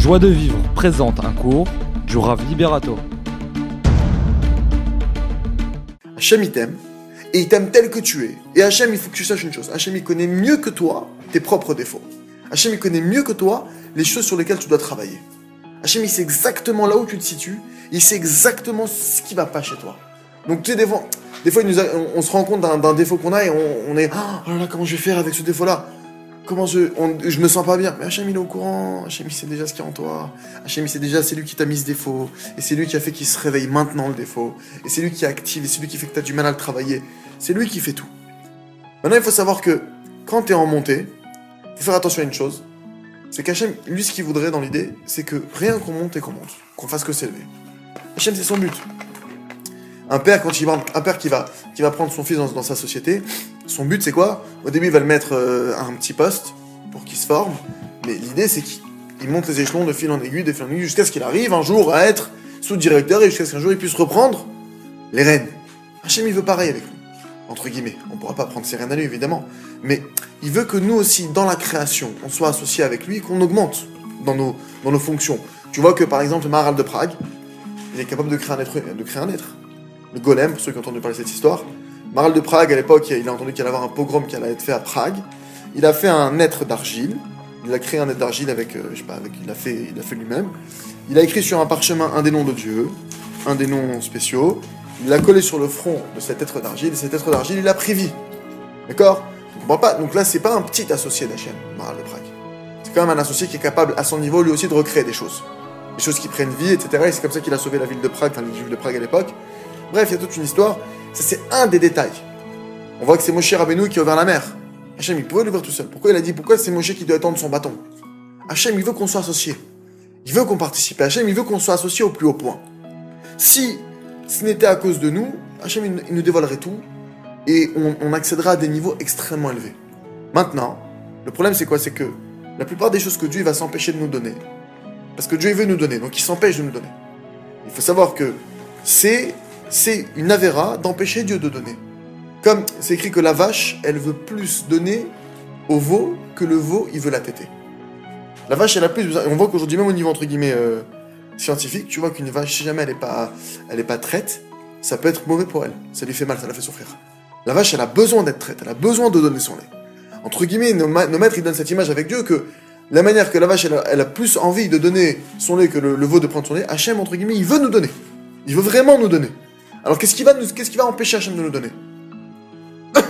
Joie de vivre présente un cours du Rav Liberato. Hachem il t'aime et il t'aime tel que tu es. Et Hachem, il faut que tu saches une chose. Hachem, il connaît mieux que toi tes propres défauts. Hachem, il connaît mieux que toi les choses sur lesquelles tu dois travailler. Hachem, il sait exactement là où tu te situes. Il sait exactement ce qui va pas chez toi. Donc, tu sais, des fois, des fois on, se rend compte d'un défaut qu'on a et on, on est Oh là là, comment je vais faire avec ce défaut-là? Comment je, je me sens pas bien Mais Hachem, il est au courant. Hachem, il sait déjà ce qu'il y a en toi. Hachem, il sait déjà, c'est lui qui t'a mis ce défaut. Et c'est lui qui a fait qu'il se réveille maintenant, le défaut. Et c'est lui qui active. Et c'est lui qui fait que tu as du mal à le travailler. C'est lui qui fait tout. Maintenant, il faut savoir que quand tu es en montée, faut faire attention à une chose. C'est qu'Hachem, lui, ce qu'il voudrait dans l'idée, c'est que rien qu'on monte et qu'on monte. Qu'on fasse que s'élever. Hachem, c'est son but. Un père, quand il va, un père qui va, qui va prendre son fils dans sa société, son but c'est quoi? Au début, il va le mettre euh, à un petit poste pour qu'il se forme. Mais l'idée, c'est qu'il il monte les échelons de fil en aiguille, de fil en aiguille, jusqu'à ce qu'il arrive un jour à être sous-directeur et jusqu'à ce qu'un jour il puisse reprendre les rênes. Hachem, il veut pareil avec nous. Entre guillemets. On pourra pas prendre ses rênes à lui, évidemment. Mais il veut que nous aussi, dans la création, on soit associés avec lui qu'on augmente dans nos, fonctions. Tu vois que, par exemple, le Maharal de Prague, il est capable de créer un être. De créer un être. Le golem, pour ceux qui ont entendu parler de cette histoire. Maral de Prague, à l'époque, il a entendu qu'il allait avoir un pogrom qui allait être fait à Prague. Il a fait un être d'argile. Il a créé un être d'argile avec, euh, je sais pas, avec, il a fait, il fait lui-même. Il a écrit sur un parchemin un des noms de Dieu, un des noms spéciaux. Il l'a collé sur le front de cet être d'argile. Et cet être d'argile, il a pris vie. D'accord? On comprend pas. Donc là, c'est pas un petit associé d'Hachem, Maral de Prague. C'est quand même un associé qui est capable, à son niveau, lui aussi, de recréer des choses. Des choses qui prennent vie, etc. Et c'est comme ça qu'il a sauvé la ville de Prague, enfin, la ville de Prague à l'époque. Bref, il y a toute une histoire. Ça, c'est un des détails. On voit que c'est Moshe Rabbeinu qui a ouvert la mer. Hachem, il pouvait l'ouvrir tout seul. Pourquoi il a dit Pourquoi c'est Moshe qui doit étendre son bâton? Hachem, il veut qu'on soit associé. Il veut qu'on participe. Hachem, il veut qu'on soit associé au plus haut point. Si ce n'était à cause de nous, Hachem, il, nous dévoilerait tout et on, on accédera à des niveaux extrêmement élevés. Maintenant, le problème, c'est quoi? C'est que la plupart des choses que Dieu va s'empêcher de nous donner, parce que Dieu veut nous donner, donc il s'empêche de nous donner. Il faut savoir que c'est c'est une avéra d'empêcher Dieu de donner. Comme c'est écrit que la vache, elle veut plus donner au veau que le veau, il veut la téter. La vache, elle a plus besoin. On voit qu'aujourd'hui, même au niveau entre guillemets euh, scientifique, tu vois qu'une vache, si jamais elle est pas, pas traite, ça peut être mauvais pour elle. Ça lui fait mal, ça la fait souffrir. La vache, elle a besoin d'être traite, elle a besoin de donner son lait. Entre guillemets, nos, nos maîtres, ils donnent cette image avec Dieu que la manière que la vache, elle a, plus envie de donner son lait que le, le veau de prendre son lait, Hachem, entre guillemets, il veut nous donner. Il veut vraiment nous donner. Alors qu'est-ce qui va, empêcher Hachem de nous donner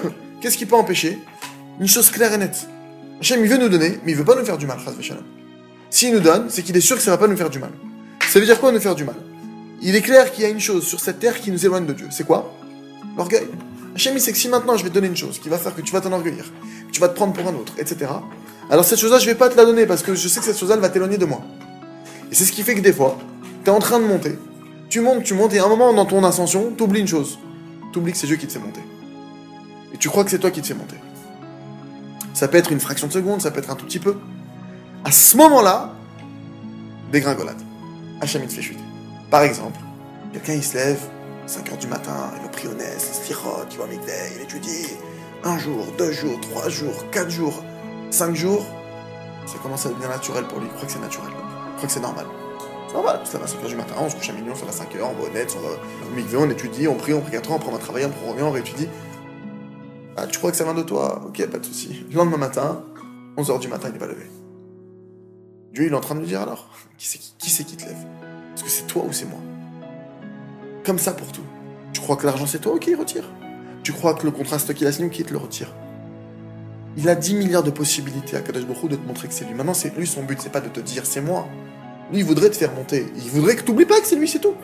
Qu'est-ce qui peut empêcher Une chose claire et nette. Hachem, il veut nous donner, mais il veut pas nous faire du mal. S'il nous donne, c'est qu'il est sûr que ça va pas nous faire du mal. Ça veut dire quoi nous faire du mal? Il est clair qu'il y a une chose sur cette terre qui nous éloigne de Dieu. C'est quoi? L'orgueil. Hachem, il sait que si maintenant je vais te donner une chose qui va faire que tu vas t'enorgueillir, que tu vas te prendre pour un autre, etc. Alors cette chose-là, je vais pas te la donner parce que je sais que cette chose-là, va t'éloigner de moi. Et c'est ce qui fait que des fois, tu es en train de monter. Tu montes, tu montes, et à un moment dans ton ascension, tu oublies une chose. Tu oublies que c'est Dieu qui te fait monter. Et tu crois que c'est toi qui te fait monter. Ça peut être une fraction de seconde, ça peut être un tout petit peu. À ce moment-là, dégringolade. Hachem, il te fait chuter. Par exemple, quelqu'un il se lève, 5h du matin, il va prier il se il va mikveh, il étudie. Un jour, deux jours, trois jours, quatre jours, cinq jours, ça commence à devenir naturel pour lui. Il croit que c'est naturel. Il croit que c'est normal. Ça va à 5h du matin, on se couche à minuit, on se à 5h, on va au net, on va au mikveh, on étudie, on prie, on prie 4 ans, on va travailler, après on revient, on réétudie. Ah, tu crois que ça vient de toi? Ok, pas de souci. Le lendemain matin, 11h du matin, il n'est pas levé. Dieu, il est en train de lui dire alors Qui c'est qui, te lève? Est-ce que c'est toi ou c'est moi? Comme ça pour tout. Tu crois que l'argent c'est toi Ok, il retire? Tu crois que le contrat c'est toi qui l'as signé qui te le retire? Il a 10 milliards de possibilités à Kadosh Baruch de te montrer que c'est lui. Maintenant, c'est lui son but, c'est pas de te dire c'est moi. Lui, il voudrait te faire monter. Il voudrait que tu n'oublies pas que c'est lui, c'est tout.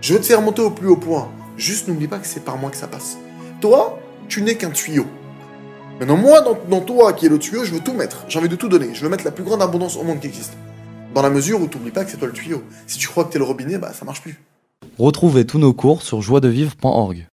Je veux te faire monter au plus haut point. Juste n'oublie pas que c'est par moi que ça passe. Toi, tu n'es qu'un tuyau. Maintenant, moi, dans, toi qui est le tuyau, je veux tout mettre. J'ai envie de tout donner. Je veux mettre la plus grande abondance au monde qui existe. Dans la mesure où tu n'oublies pas que c'est toi le tuyau. Si tu crois que tu es le robinet, bah ça marche plus. Retrouvez tous nos cours sur joiedevivre.org.